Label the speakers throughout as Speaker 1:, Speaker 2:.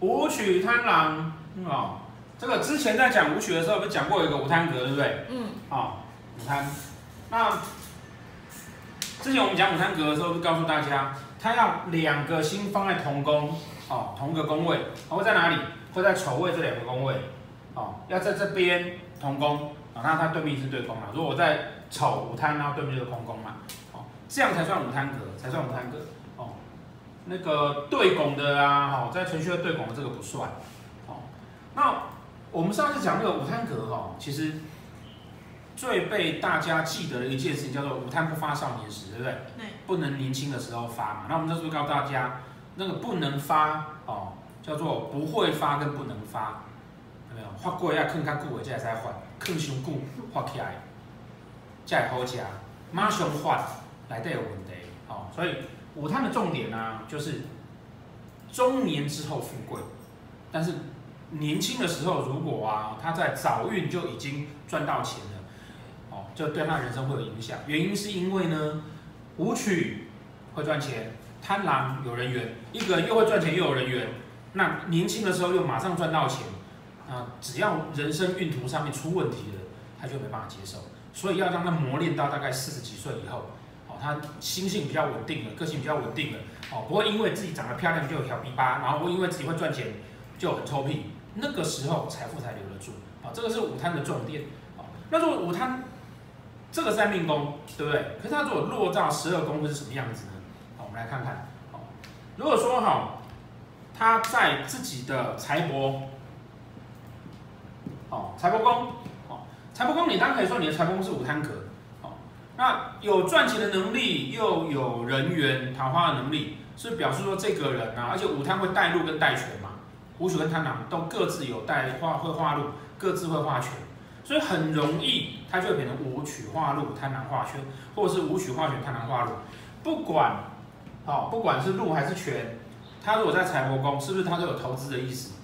Speaker 1: 讲武贪，哦，武曲贪狼，哦，这个之前在讲武曲的时候，不是讲过有一个武贪格，对不对？嗯。哦，武贪，那之前我们讲武贪格的时候，就告诉大家，他要两个星放在同宫，哦，同个宫位，会在哪里？会在丑位这两个宫位，哦，要在这边同宫，啊，那它对面是对宫嘛？如果我在丑武贪，然后对面就是空宫嘛，哦，这样才算武贪格，才算武贪格，哦，那个对拱的啊，哈，在程序的对拱的这个不算，哦，那我们上次讲那个武贪格，哈，其实最被大家记得的一件事情叫做武贪不发少年时，对不对？对，不能年轻的时候发嘛。那我们这是不是告诉大家，那个不能发，哦。叫做不会发跟不能发，有没有？发过要坑较久的才会使发，坑伤久发起来才会好吃，马上发来都有问题。哦，所以武贪的重点呢、啊，就是中年之后富贵，但是年轻的时候如果啊，他在早运就已经赚到钱了，哦，就对他人生会有影响。原因是因为呢，舞曲会赚钱，贪狼有人缘，一个人又会赚钱又有人缘。那年轻的时候又马上赚到钱，啊，只要人生运途上面出问题了，他就没办法接受，所以要让他磨练到大概四十几岁以后，他心性比较稳定了，个性比较稳定了，哦，不会因为自己长得漂亮就有小逼巴，然后不会因为自己会赚钱就很臭屁，那个时候财富才留得住，啊，这个是武贪的重点，啊，那如果武贪这个三命宫，对不对？可是他如果落到十二宫会是什么样子呢？好，我们来看看，好，如果说哈。他在自己的财帛，哦，财帛宫，哦，财帛宫，你当然可以说你的财帛宫是武贪格，那有赚钱的能力，又有人缘桃花的能力，是表示说这个人啊，而且武贪会带禄跟带权嘛，武曲跟贪狼都各自有带化会化禄，各自会化权，所以很容易他就会变成武曲化禄，贪狼化权，或者是武曲化权，贪狼化禄，不管，哦，不管是禄还是权。他如果在财帛宫，是不是他都有投资的意思，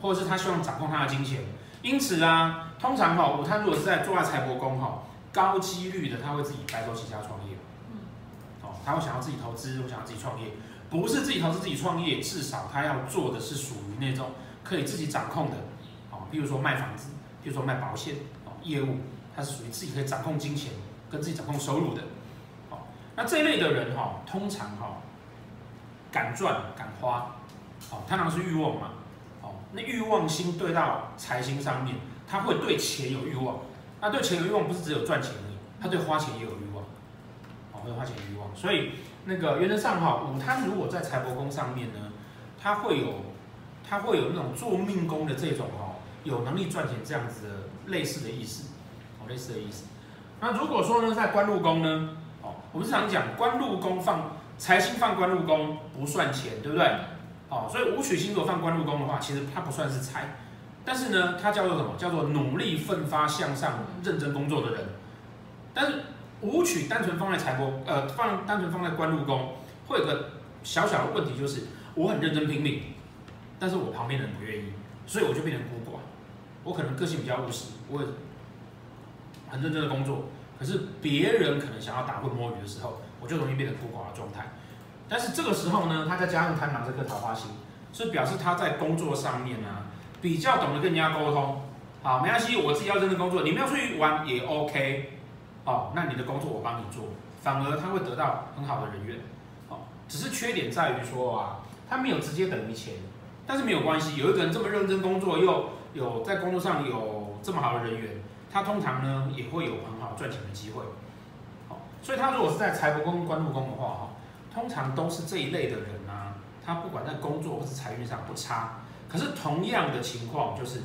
Speaker 1: 或者是他希望掌控他的金钱？因此啊，通常哈，武贪如果是在坐在财帛宫哈，高几率的他会自己白手起家创业。哦，他会想要自己投资，会想要自己创业，不是自己投资自己创业，至少他要做的是属于那种可以自己掌控的。哦，比如说卖房子，比如说卖保险哦，业务，他是属于自己可以掌控金钱，跟自己掌控收入的。哦，那这一类的人哈，通常哈。敢赚敢花，哦，贪狼是欲望嘛，哦，那欲望星对到财星上面，他会对钱有欲望，那对钱有欲望不是只有赚钱而已，他对花钱也有欲望，哦，会花钱欲望，所以那个原则上哈，武贪如果在财帛宫上面呢，他会有，他会有那种做命宫的这种哈，有能力赚钱这样子的类似的意思，哦，类似的意思。那如果说呢，在官禄宫呢，哦，我们是常讲官禄宫放。财星放官禄宫不算钱，对不对？哦，所以武曲星如果放官禄宫的话，其实它不算是财，但是呢，它叫做什么？叫做努力奋发向上、认真工作的人。但是武曲单纯放在财帛，呃，放单纯放在官禄宫，会有个小小的问题，就是我很认真拼命，但是我旁边的人不愿意，所以我就变成孤寡。我可能个性比较务实，我很认真的工作，可是别人可能想要打混摸鱼的时候。我就容易变成孤寡的状态，但是这个时候呢，他再加上贪狼这颗桃花星，是表示他在工作上面呢、啊、比较懂得跟人家沟通。好，没关系，我自己要认真工作，你们要出去玩也 OK。哦，那你的工作我帮你做，反而他会得到很好的人缘。哦，只是缺点在于说啊，他没有直接等于钱，但是没有关系，有一个人这么认真工作，又有在工作上有这么好的人缘，他通常呢也会有很好赚钱的机会。所以他如果是在财帛宫、官禄宫的话，哈，通常都是这一类的人啊。他不管在工作或是财运上不差，可是同样的情况就是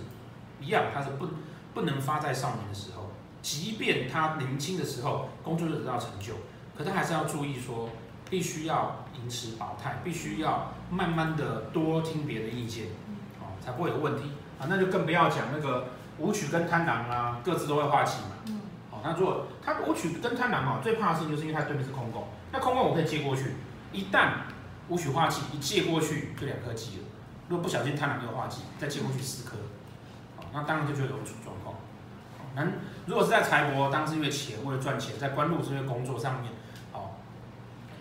Speaker 1: 一样，他是不不能发在少年的时候。即便他年轻的时候工作就得到成就，可他还是要注意说，必须要饮食保态，必须要慢慢的多听别的意见，哦，才不会有问题啊。那就更不要讲那个武曲跟贪狼啊，各自都会化气嘛。哦那如果他武曲跟贪狼哦，最怕的事情就是因为他对面是空宫，那空宫我可以借过去，一旦武曲化气一借过去就两颗忌了，如果不小心贪狼又化忌，再借过去四颗，那当然就觉得容易出状况。那如果是在财帛，当然是因为钱，为了赚钱，在官禄是因为工作上面，哦，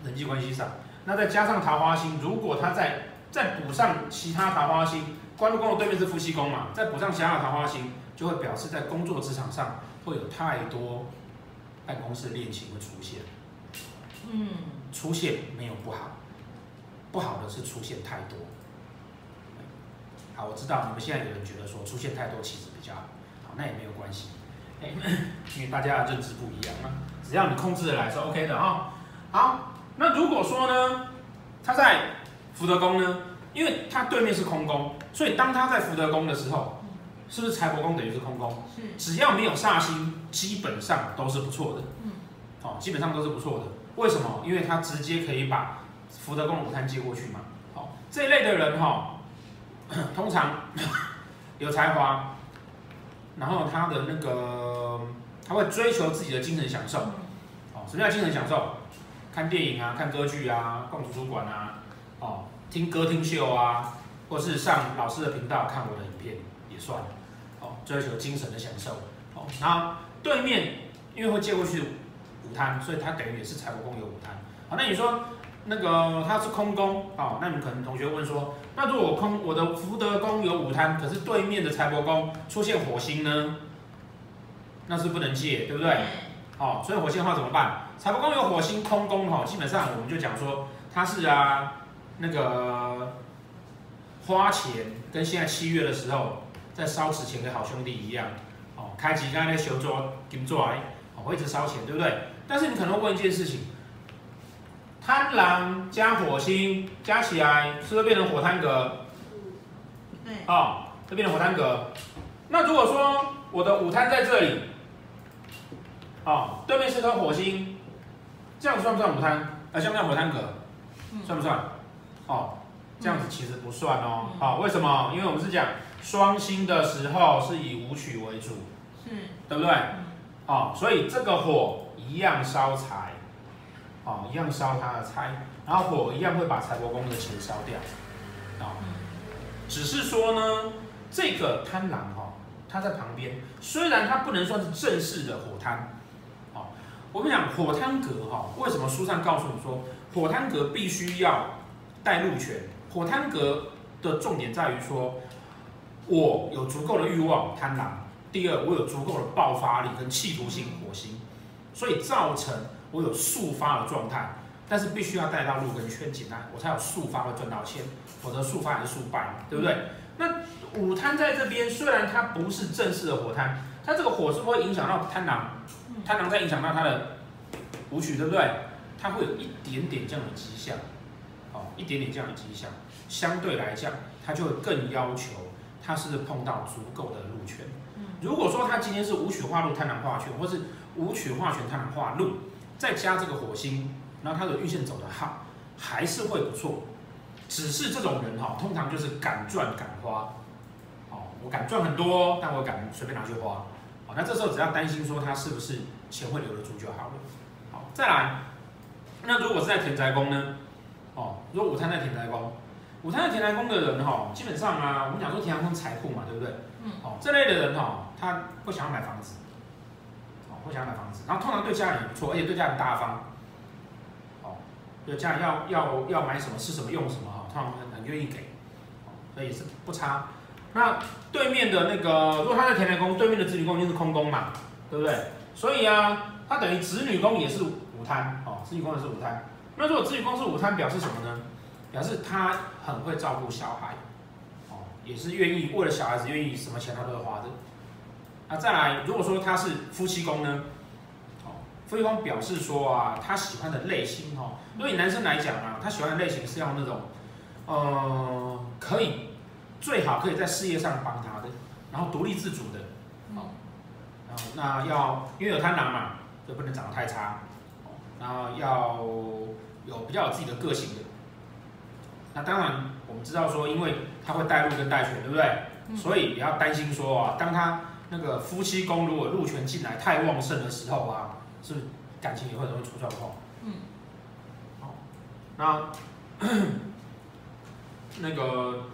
Speaker 1: 人际关系上，那再加上桃花星，如果他在再补上其他桃花星，官禄宫的对面是夫妻宫嘛，再补上其他的桃花星，就会表示在工作职场上会有太多办公室恋情会出现。嗯，出现没有不好，不好的是出现太多。好，我知道你们现在有人觉得说出现太多棋子比较好，好，那也没有关系，因为大家的认知不一样嘛。只要你控制的来是 OK 的哈。好，那如果说呢，他在福德宫呢，因为他对面是空宫，所以当他在福德宫的时候，是不是财帛宫等于是空宫？是。只要没有煞星，基本上都是不错的。嗯。好，基本上都是不错的。为什么？因为他直接可以把福德宫的午贪接过去嘛。好，这一类的人哈。通常有才华，然后他的那个他会追求自己的精神享受。哦，什么叫精神享受？看电影啊，看歌剧啊，逛图书馆啊，哦，听歌听秀啊，或是上老师的频道看我的影片也算。哦，追求精神的享受。哦，然后对面因为会借过去午贪，所以他等于也是财帛宫有午贪。好，那你说？那个他是空宫啊，那你可能同学问说，那如果空我的福德宫有午贪，可是对面的财帛宫出现火星呢？那是不能借，对不对？好，所以火星的话怎么办？财帛宫有火星空宫哈，基本上我们就讲说他是啊，那个花钱跟现在七月的时候在烧纸钱给好兄弟一样，哦，开机刚才那修桌金座哎，哦，会一直烧钱，对不对？但是你可能会问一件事情。贪狼加火星加起来，是不是变成火贪格？对，哦，就变成火贪格。那如果说我的午贪在这里，哦，对面是颗火星，这样算不算午贪？啊，像不像火贪格？算不算？哦，这样子其实不算哦。好，为什么？因为我们是讲双星的时候是以武曲为主，是，对不对？哦，所以这个火一样烧财。哦，一样烧他的财，然后火一样会把财帛宫的钱烧掉，啊，只是说呢，这个贪狼哈，它在旁边，虽然它不能算是正式的火贪，哦，我跟你讲，火贪格哈，为什么书上告诉你说火贪格必须要带禄权？火贪格的重点在于说，我有足够的欲望，贪狼；第二，我有足够的爆发力跟企图性，火星，所以造成。我有速发的状态，但是必须要带到路跟圈进来，我才有速发会赚到钱，否则速发还是速败，对不对？那午贪在这边，虽然它不是正式的火贪，它这个火是不会影响到贪狼，贪狼在影响到它的武曲，对不对？它会有一点点这样的迹象，哦，一点点这样的迹象，相对来讲，它就会更要求它是碰到足够的路权。如果说它今天是武曲化路贪狼化权，或是武曲化权贪狼化禄。再加这个火星，然后他的运线走得好，还是会不错。只是这种人哈，通常就是敢赚敢花。哦，我敢赚很多，但我敢随便拿去花。哦，那这时候只要担心说他是不是钱会留得住就好了。好，再来，那如果是在田宅宫呢？哦，如果午餐在田宅宫，午餐在田宅宫的人哈，基本上啊，我们讲说田宅宫财库嘛，对不对？嗯。哦，这类的人哈，他不想要买房子。会想买房子，然后通常对家人也不错，而且对家人大方，哦，对家人要要要买什么吃什么用什么哈，通常很很愿意给，所以也是不差。那对面的那个，如果他在田宅宫，对面的子女宫就是空宫嘛，对不对？所以啊，他等于子女宫也是午贪，哦，子女宫也是午贪。那如果子女宫是午贪，表示什么呢？表示他很会照顾小孩，哦，也是愿意为了小孩子愿意什么钱他都会花的。啊，再来，如果说他是夫妻宫呢？哦，夫妻宫表示说啊，他喜欢的类型哈，对于男生来讲啊，他喜欢的类型是要那种，呃，可以最好可以在事业上帮他的，然后独立自主的，哦，然后那要因为有贪狼嘛，就不能长得太差，哦，然后要有比较有自己的个性的。那当然，我们知道说，因为他会带禄跟带权，对不对？所以也要担心说啊，当他那个夫妻宫如果入权进来太旺盛的时候啊，是不是感情也会容易出状况？嗯，好，那 那个，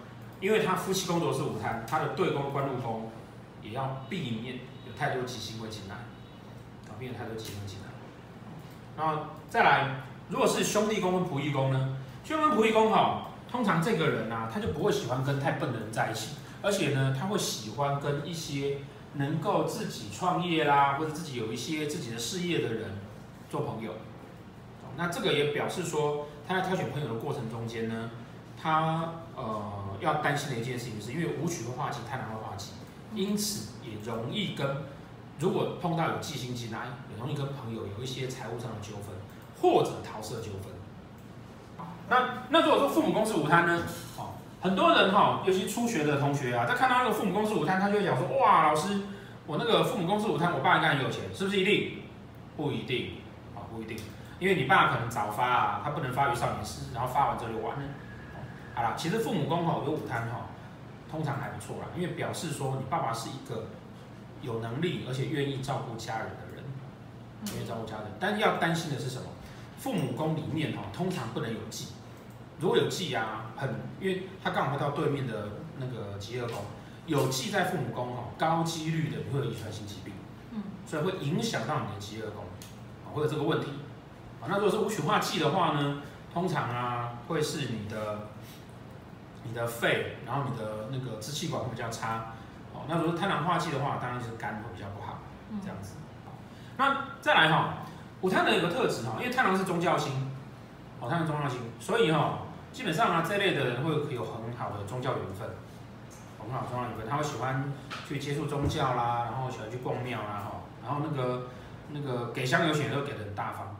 Speaker 1: 因为他夫妻宫都是午贪，他的对宫官禄宫也要避免有太多吉星会进来，啊避免太多吉星进来。然后再来，如果是兄弟宫跟仆役宫呢？巨门仆役宫哈，通常这个人啊，他就不会喜欢跟太笨的人在一起，而且呢，他会喜欢跟一些能够自己创业啦，或者自己有一些自己的事业的人做朋友。那这个也表示说，他在挑选朋友的过程中间呢，他呃要担心的一件事情是，因为武曲会化忌，贪狼会化忌，因此也容易跟如果碰到有忌星进来，也容易跟朋友有一些财务上的纠纷，或者桃色纠纷。那那如果说父母宫是午贪呢？哦，很多人哈，尤其初学的同学啊，在看到那个父母公司午餐，他就会讲说，哇，老师，我那个父母公司午餐，我爸应该很有钱，是不是一定？不一定，啊，不一定。因为你爸可能早发啊，他不能发于少年时，然后发完之后就完了。好了，其实父母宫哈有午餐哈，通常还不错啦，因为表示说你爸爸是一个有能力而且愿意照顾家人的人，愿意照顾家人。但要担心的是什么？父母宫里面哈通常不能有忌，如果有忌啊，很因为他刚好到对面的那个吉厄宫，有忌在父母宫哈，高几率的你会有遗传性疾病，嗯，所以会影响到你的吉厄宫，啊，会有这个问题。啊那如果是武曲化忌的话呢，通常啊会是你的你的肺，然后你的那个支气管会比较差。哦，那如果是贪狼化忌的话，当然就是肝会比较不好，这样子。那再来哈，午贪的有个特质哈，因为贪狼是宗教星，哦，贪狼宗教星，所以哈，基本上啊这类的人会有很好的宗教缘分，很好宗教缘分，他会喜欢去接触宗教啦，然后喜欢去逛庙啦哈，然后那个那个给香油钱都给的很大方。